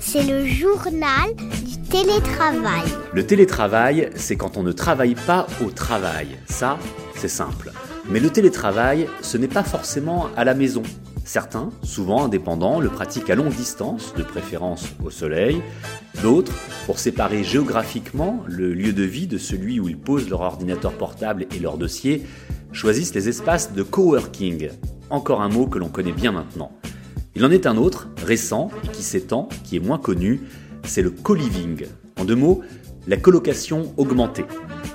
C'est le journal du télétravail. Le télétravail, c'est quand on ne travaille pas au travail. Ça, c'est simple. Mais le télétravail, ce n'est pas forcément à la maison. Certains, souvent indépendants, le pratiquent à longue distance, de préférence au soleil. D'autres, pour séparer géographiquement le lieu de vie de celui où ils posent leur ordinateur portable et leur dossier, choisissent les espaces de coworking. Encore un mot que l'on connaît bien maintenant. Il en est un autre, récent et qui s'étend, qui est moins connu, c'est le co-living. En deux mots, la colocation augmentée.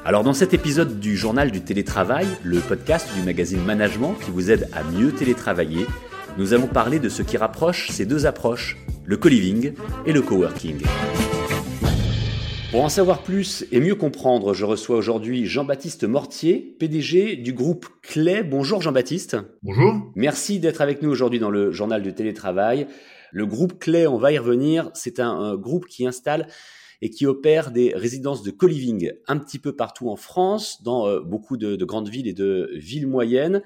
Alors dans cet épisode du journal du télétravail, le podcast du magazine Management qui vous aide à mieux télétravailler, nous allons parler de ce qui rapproche ces deux approches, le co-living et le coworking. Pour en savoir plus et mieux comprendre, je reçois aujourd'hui Jean-Baptiste Mortier, PDG du groupe Clé. Bonjour Jean-Baptiste. Bonjour. Merci d'être avec nous aujourd'hui dans le journal du télétravail. Le groupe Clé, on va y revenir, c'est un, un, groupe qui installe et qui opère des résidences de co-living un petit peu partout en France, dans euh, beaucoup de, de grandes villes et de villes moyennes.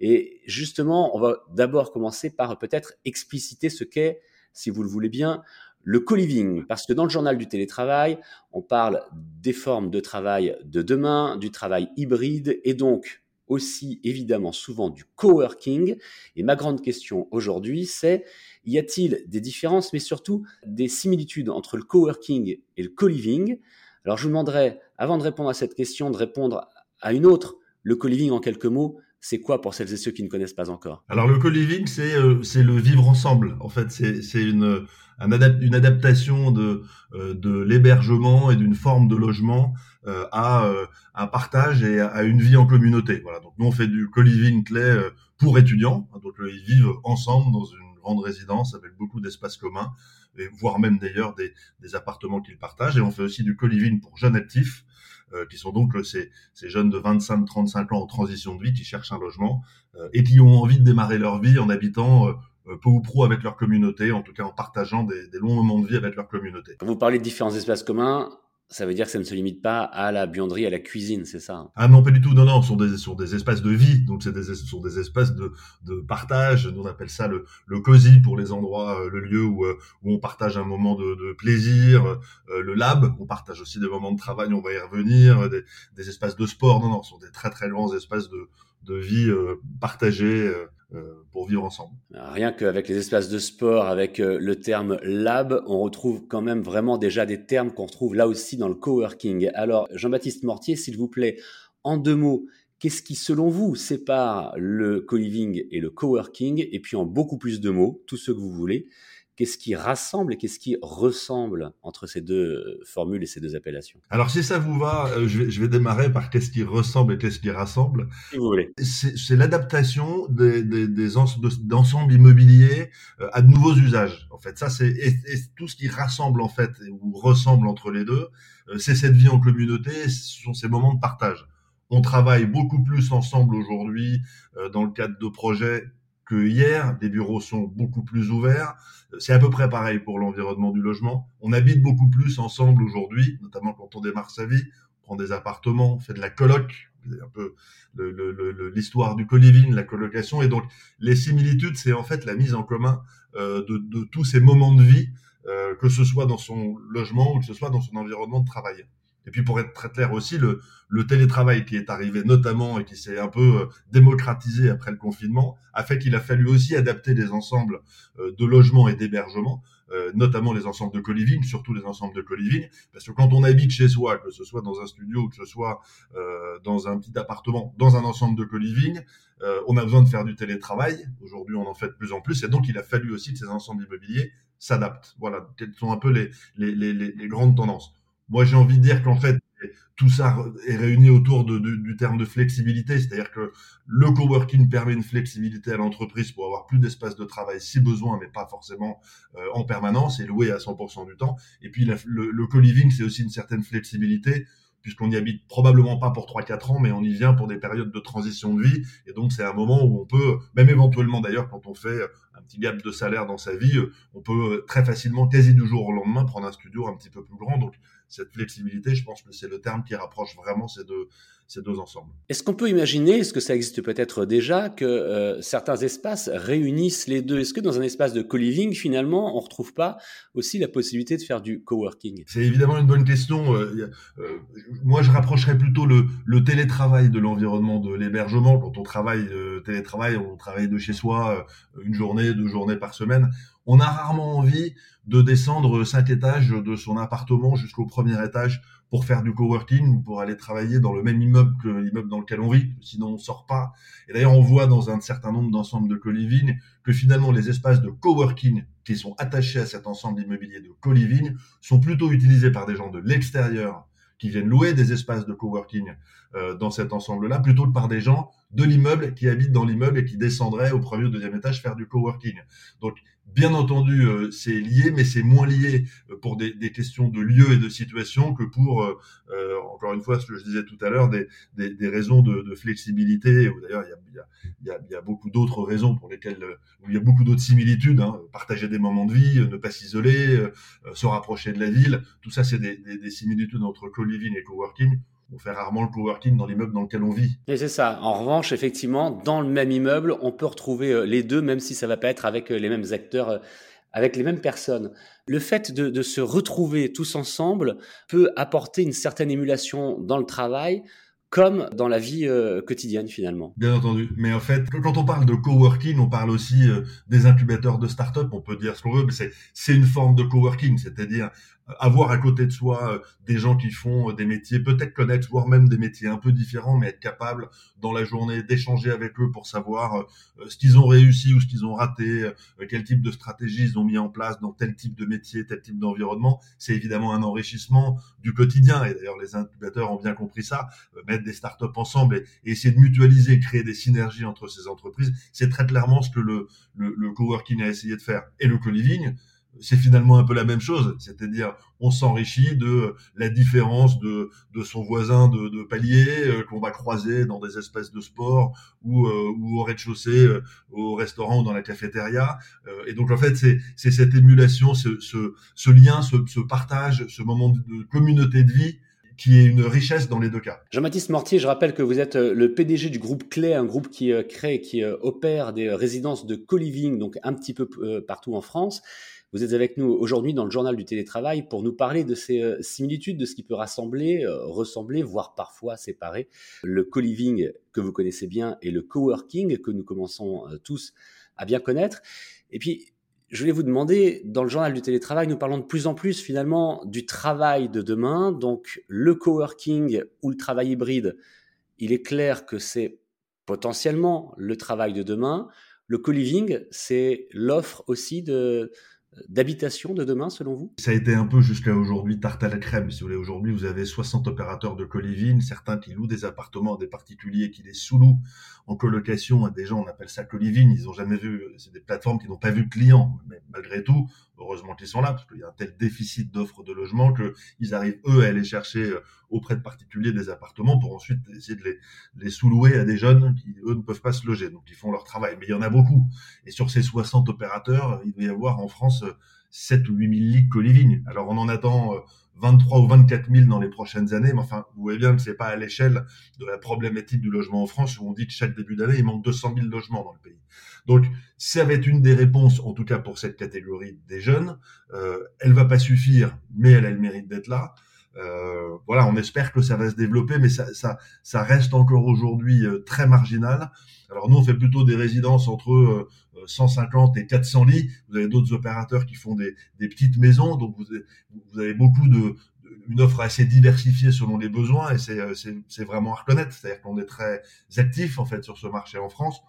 Et justement, on va d'abord commencer par peut-être expliciter ce qu'est, si vous le voulez bien, le co-living, parce que dans le journal du télétravail, on parle des formes de travail de demain, du travail hybride et donc aussi évidemment souvent du coworking. Et ma grande question aujourd'hui, c'est y a-t-il des différences, mais surtout des similitudes entre le coworking et le co-living? Alors je vous demanderai, avant de répondre à cette question, de répondre à une autre. Le co-living en quelques mots, c'est quoi pour celles et ceux qui ne connaissent pas encore? Alors le co-living, c'est euh, le vivre ensemble. En fait, c'est une une adaptation de euh, de l'hébergement et d'une forme de logement euh, à euh, un partage et à, une vie en communauté. Voilà. Donc nous on fait du co-living clé euh, pour étudiants. Donc ils vivent ensemble dans une grande résidence avec beaucoup d'espaces communs, voire même d'ailleurs des, appartements qu'ils partagent. Et on fait aussi du co-living pour jeunes actifs euh, qui sont donc euh, ces, ces jeunes de 25-35 ans en transition de vie qui cherchent un logement euh, et qui ont envie de démarrer leur vie en habitant peu ou prou avec leur communauté, en tout cas en partageant des, des longs moments de vie avec leur communauté. Quand vous parlez de différents espaces communs, ça veut dire que ça ne se limite pas à la buanderie, à la cuisine, c'est ça Ah non, pas du tout. Non, non, ce sont des, sont des espaces de vie. Donc, c'est des, ce sont des espaces de, de partage. Nous, on appelle ça le, le cosy pour les endroits, le lieu où, où on partage un moment de, plaisir. Euh, le lab, on partage aussi des moments de travail, on va y revenir. Des, espaces de sport. Non, non, ce sont des très, très grands espaces de, de vie euh, partagés. Euh, pour vivre ensemble. Rien qu'avec les espaces de sport, avec le terme lab, on retrouve quand même vraiment déjà des termes qu'on retrouve là aussi dans le coworking. Alors, Jean-Baptiste Mortier, s'il vous plaît, en deux mots, qu'est-ce qui, selon vous, sépare le co-living et le coworking? Et puis en beaucoup plus de mots, tout ce que vous voulez, qu'est-ce qui rassemble et qu'est-ce qui ressemble entre ces deux formules et ces deux appellations? Alors si ça vous va, je vais, je vais démarrer par qu'est-ce qui ressemble et qu'est-ce qui rassemble. Si vous voulez. C'est l'adaptation des, des, des d'ensembles immobiliers à de nouveaux usages. En fait, ça c'est tout ce qui rassemble en fait ou ressemble entre les deux, c'est cette vie en communauté, ce sont ces moments de partage. On travaille beaucoup plus ensemble aujourd'hui dans le cadre de projets hier. Les bureaux sont beaucoup plus ouverts. C'est à peu près pareil pour l'environnement du logement. On habite beaucoup plus ensemble aujourd'hui, notamment quand on démarre sa vie. On prend des appartements, on fait de la coloc, un peu l'histoire du co-living, la colocation. Et donc, les similitudes, c'est en fait la mise en commun euh, de, de, tous ces moments de vie, euh, que ce soit dans son logement ou que ce soit dans son environnement de travail. Et puis pour être très clair aussi, le, télétravail qui est arrivé notamment et qui s'est un peu démocratisé après le confinement a fait qu'il a fallu aussi adapter les ensembles de logements et d'hébergement, notamment les ensembles de co-living, surtout les ensembles de co-living, parce que quand on habite chez soi, que ce soit dans un studio, que ce soit euh, dans un petit appartement, dans un ensemble de co-living, euh, on a besoin de faire du télétravail. Aujourd'hui, on en fait de plus en plus, et donc il a fallu aussi que ces ensembles immobiliers s'adaptent. Voilà, quelles sont un peu les grandes tendances. Moi, j'ai envie de dire qu'en fait, tout ça est réuni autour du terme de flexibilité, c'est-à-dire que le coworking permet une flexibilité à l'entreprise pour avoir plus d'espace de travail si besoin, mais pas forcément euh, en permanence et loué à 100% du temps. Et puis le, le co-living, c'est aussi une certaine flexibilité puisqu'on n'y habite probablement pas pour 3-4 ans, mais on y vient pour des périodes de transition de vie. Et donc, c'est un moment où on peut, même éventuellement d'ailleurs, quand on fait un petit gap de salaire dans sa vie, on peut très facilement, quasi du jour au lendemain, prendre un studio un petit peu plus grand. Donc, cette flexibilité, je pense que c'est le terme qui rapproche vraiment ces deux, ces deux ensembles. Est-ce qu'on peut imaginer, est-ce que ça existe peut-être déjà, que euh, certains espaces réunissent les deux? Est-ce que dans un espace de co-living, finalement, on retrouve pas aussi la possibilité de faire du coworking? C'est évidemment une bonne question. Euh, moi, je rapprocherais plutôt le, le télétravail de l'environnement de l'hébergement. Quand on travaille télétravail, on travaille de chez soi une journée, deux journées par semaine on a rarement envie de descendre cinq étages de son appartement jusqu'au premier étage pour faire du coworking ou pour aller travailler dans le même immeuble que l'immeuble dans lequel on vit, sinon on sort pas. Et d'ailleurs, on voit dans un certain nombre d'ensembles de co-living que finalement les espaces de coworking qui sont attachés à cet ensemble immobilier de co-living sont plutôt utilisés par des gens de l'extérieur qui viennent louer des espaces de coworking euh, dans cet ensemble-là, plutôt que par des gens de l'immeuble qui habitent dans l'immeuble et qui descendraient au premier ou deuxième étage faire du coworking. Donc Bien entendu, euh, c'est lié, mais c'est moins lié euh, pour des, des, questions de lieu et de situation que pour, euh, encore une fois, ce que je disais tout à l'heure, des, des, des, raisons de, de flexibilité. D'ailleurs, il y a, il il y a beaucoup d'autres raisons pour lesquelles il y a beaucoup d'autres similitudes. Hein, partager des moments de vie, ne pas s'isoler, se rapprocher de la ville. Tout ça, c'est des, similitudes entre co-living et coworking on fait rarement le coworking dans l'immeuble dans lequel on vit. Et c'est ça. En revanche, effectivement, dans le même immeuble, on peut retrouver euh, les deux, même si ça va pas être avec euh, les mêmes acteurs, euh, avec les mêmes personnes. Le fait de, se retrouver tous ensemble peut apporter une certaine émulation dans le travail, comme dans la vie quotidienne finalement. Bien entendu. Mais en fait, quand on parle de coworking, on parle aussi des incubateurs de start-up. On peut dire ce qu'on veut, mais c'est une forme de coworking, c'est-à-dire avoir à côté de soi euh, des gens qui font euh, des métiers peut-être connexes, voire même des métiers un peu différents, mais être capable dans la journée d'échanger avec eux pour savoir euh, ce qu'ils ont réussi ou ce qu'ils ont raté, quel type de stratégie ils ont mis en place dans tel type de métier, tel type d'environnement, c'est évidemment un enrichissement du quotidien. Et d'ailleurs, les incubateurs ont bien compris ça, mettre des startups ensemble et, essayer de mutualiser, créer des synergies entre ces entreprises, c'est très clairement ce que le, le, le coworking a essayé de faire. Et le co-living, c'est finalement un peu la même chose, c'est-à-dire on s'enrichit de la différence de, de son voisin de, de palier euh, qu'on va croiser dans des espèces de sport ou, euh, ou au rez-de-chaussée, euh, au restaurant ou dans la cafétéria. et donc en fait c'est cette émulation, ce, ce, ce lien, ce, ce, partage, ce moment de communauté de vie qui est une richesse dans les deux cas. Jean-Baptiste Mortier, je rappelle que vous êtes le PDG du groupe Clé, un groupe qui crée, qui opère des résidences de co-living, donc un petit peu partout en France. Vous êtes avec nous aujourd'hui dans le journal du télétravail pour nous parler de ces euh, similitudes, de ce qui peut rassembler, euh, ressembler, voire parfois séparer le co-living que vous connaissez bien et le coworking que nous commençons euh, tous à bien connaître. Et puis, je voulais vous demander, dans le journal du télétravail, nous parlons de plus en plus finalement du travail de demain, donc le coworking ou le travail hybride. Il est clair que c'est potentiellement le travail de demain. Le co-living, c'est l'offre aussi de, d'habitation de demain, selon vous? Ça a été un peu jusqu'à aujourd'hui tarte à la crème. Si vous voulez, aujourd'hui, vous avez 60 opérateurs de coliving, certains qui louent des appartements à des particuliers qui les sous-louent en colocation à des gens, on appelle ça coliving. Ils ont jamais vu, c'est des plateformes qui n'ont pas vu de clients. Mais malgré tout, heureusement qu'ils sont là, parce qu'il y a un tel déficit d'offres de logement qu'ils arrivent, eux, à aller chercher euh, auprès de particuliers des appartements pour ensuite essayer de les, les sous-louer à des jeunes qui, eux, ne peuvent pas se loger. Donc, ils font leur travail. Mais il y en a beaucoup. Et sur ces 60 opérateurs, il doit y avoir en France 7 ou 8 000 ligues co-living. Alors, on en attend 23 euh, ou 24 000 dans les prochaines années. Mais enfin, vous voyez bien que c'est pas à l'échelle de la problématique du logement en France où on dit que chaque début d'année, il manque 200 000 logements dans le pays. Donc, ça va être une des réponses, en tout cas pour cette catégorie des jeunes. Euh, elle va pas suffire, mais elle a le mérite d'être là. Euh, voilà, on espère que ça va se développer, mais ça, ça, ça reste encore aujourd'hui euh, très marginal. Alors nous, on fait plutôt des résidences entre 150 euh, et 400 lits. Vous avez d'autres opérateurs qui font des, des, petites maisons, donc vous avez, vous avez beaucoup de, une offre assez diversifiée selon les besoins, et c'est vraiment à reconnaître. C'est-à-dire qu'on est très actif en fait sur ce marché en France.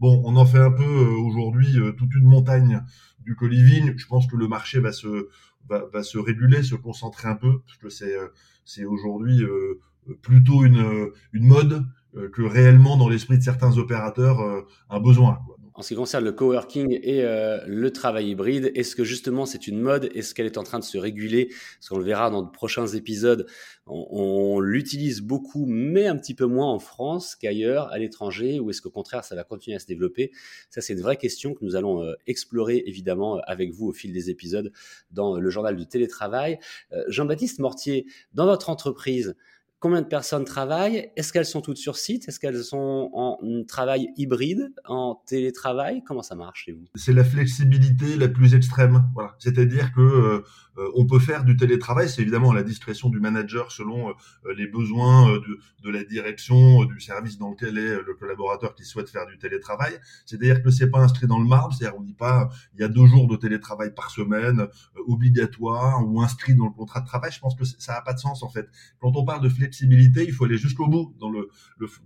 Bon, on en fait un peu aujourd'hui toute une montagne du coliving. Je pense que le marché va se va, se réguler, se concentrer un peu, parce que c'est euh, c'est aujourd'hui euh, plutôt une, une mode euh, que réellement dans l'esprit de certains opérateurs un besoin. En ce qui concerne le coworking et le travail hybride, est-ce que justement c'est une mode? Est-ce qu'elle est en train de se réguler? Parce qu'on le verra dans de prochains épisodes, on, l'utilise beaucoup, mais un petit peu moins en France qu'ailleurs, à l'étranger, ou est-ce qu'au contraire, ça va continuer à se développer? Ça, c'est une vraie question que nous allons euh, explorer, évidemment, euh, avec vous au fil des épisodes dans le journal du télétravail. Euh, Jean-Baptiste Mortier, dans votre entreprise, Combien de personnes travaillent? Est-ce qu'elles sont toutes sur site? Est-ce qu'elles sont en travail hybride, en télétravail? Comment ça marche chez vous? C'est la flexibilité la plus extrême. Voilà. C'est-à-dire que euh, euh, on peut faire du télétravail. C'est évidemment la discrétion du manager selon euh, les besoins de, la direction, du service dans lequel est le collaborateur qui souhaite faire du télétravail. C'est-à-dire que c'est pas inscrit dans le marbre. C'est-à-dire on dit pas il y a deux jours de télétravail par semaine obligatoire ou inscrit dans le contrat de travail. Je pense que ça n'a pas de sens en fait. Quand on parle de flexibilité flexibilité, il faut aller jusqu'au bout dans le,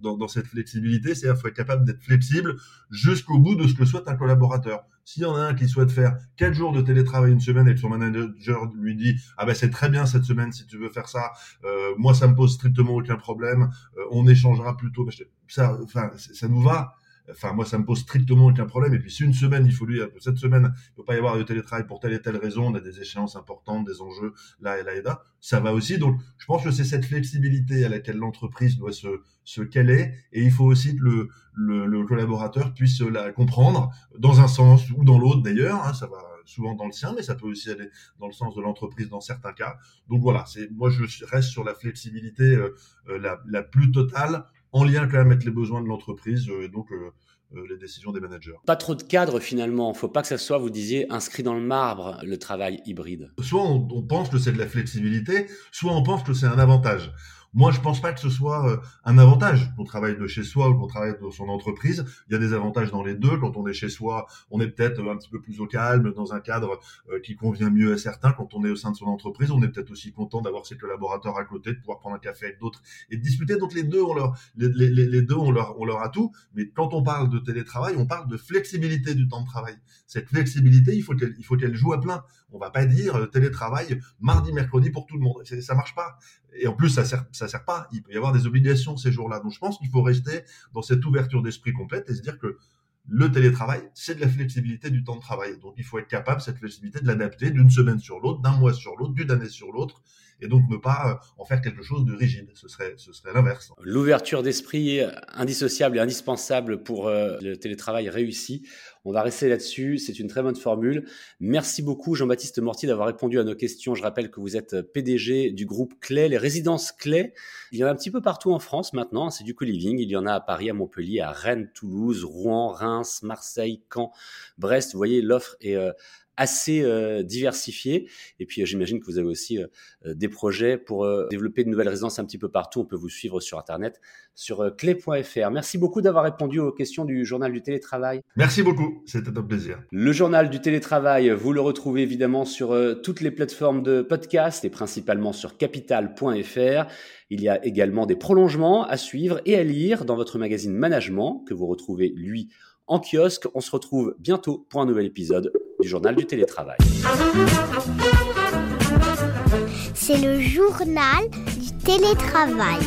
dans, cette flexibilité, c'est-à-dire faut être capable d'être flexible jusqu'au bout de ce que souhaite un collaborateur. S'il y en a un qui souhaite faire quatre jours de télétravail une semaine et que son manager lui dit ah ben c'est très bien cette semaine si tu veux faire ça, euh, moi ça me pose strictement aucun problème, euh, on échangera plutôt, ça, enfin ça nous va. Enfin, moi, ça me pose strictement aucun problème. Et puis, si une semaine, il faut lui, cette semaine, il peut pas y avoir de télétravail pour telle et telle raison, on a des échéances importantes, des enjeux là et là et là, ça va aussi. Donc, je pense que c'est cette flexibilité à laquelle l'entreprise doit se, se caler. Et il faut aussi que le, le, le, collaborateur puisse la comprendre dans un sens ou dans l'autre d'ailleurs. Hein, ça va souvent dans le sien, mais ça peut aussi aller dans le sens de l'entreprise dans certains cas. Donc voilà, c'est moi je reste sur la flexibilité euh, euh, la, la plus totale en lien quand même avec les besoins de l'entreprise euh, et donc euh, euh, les décisions des managers. Pas trop de cadre finalement. Il faut pas que ça soit, vous disiez, inscrit dans le marbre le travail hybride. Soit on, on pense que c'est de la flexibilité, soit on pense que c'est un avantage. Moi, je pense pas que ce soit euh, un avantage qu'on travaille de chez soi ou qu'on travaille dans son entreprise. Il y a des avantages dans les deux. Quand on est chez soi, on est peut-être un petit peu plus au calme, dans un cadre euh, qui convient mieux à certains. Quand on est au sein de son entreprise, on est peut-être aussi content d'avoir ses collaborateurs à côté, de pouvoir prendre un café avec d'autres et de discuter. Donc les deux ont leur, les, deux ont leur, ont leur atout. Mais quand on parle de télétravail, on parle de flexibilité du temps de travail. Cette flexibilité, il faut qu'elle, il faut qu'elle joue à plein. On va pas dire euh, télétravail mardi, mercredi pour tout le monde. Ça marche pas. Et en plus, ça sert, sert pas. Il peut y avoir des obligations ces jours-là. Donc, je pense qu'il faut rester dans cette ouverture d'esprit complète et se dire que le télétravail, c'est de la flexibilité du temps de travail. Donc, il faut être capable, cette flexibilité, de l'adapter d'une semaine sur l'autre, d'un mois sur l'autre, d'une année sur l'autre, et donc ne pas euh, en faire quelque chose de rigide. Ce serait, ce serait l'inverse. L'ouverture d'esprit indissociable et indispensable pour euh, le télétravail réussi. On va rester là-dessus. C'est une très bonne formule. Merci beaucoup, Jean-Baptiste Mortier, d'avoir répondu à nos questions. Je rappelle que vous êtes PDG du groupe Clé, les résidences Clé. Il y en a un petit peu partout en France maintenant. C'est du co-living. Il y en a à Paris, à Montpellier, à Rennes, Toulouse, Rouen, Reims, Marseille, Caen, Brest. Vous voyez, l'offre est euh, assez euh, diversifié. Et puis, euh, j'imagine que vous avez aussi euh, des projets pour développer de nouvelles résidences un petit peu partout. On peut vous suivre sur Internet, sur clé.fr. Merci beaucoup d'avoir répondu aux questions du journal du télétravail. Merci beaucoup, c'était un plaisir. Le journal du télétravail, vous le retrouvez évidemment sur toutes les plateformes de podcast et principalement sur capital.fr. Il y a également des prolongements à suivre et à lire dans votre magazine Management que vous retrouvez, lui, en kiosque. On se retrouve bientôt pour un nouvel épisode journal du télétravail. C'est le journal du télétravail.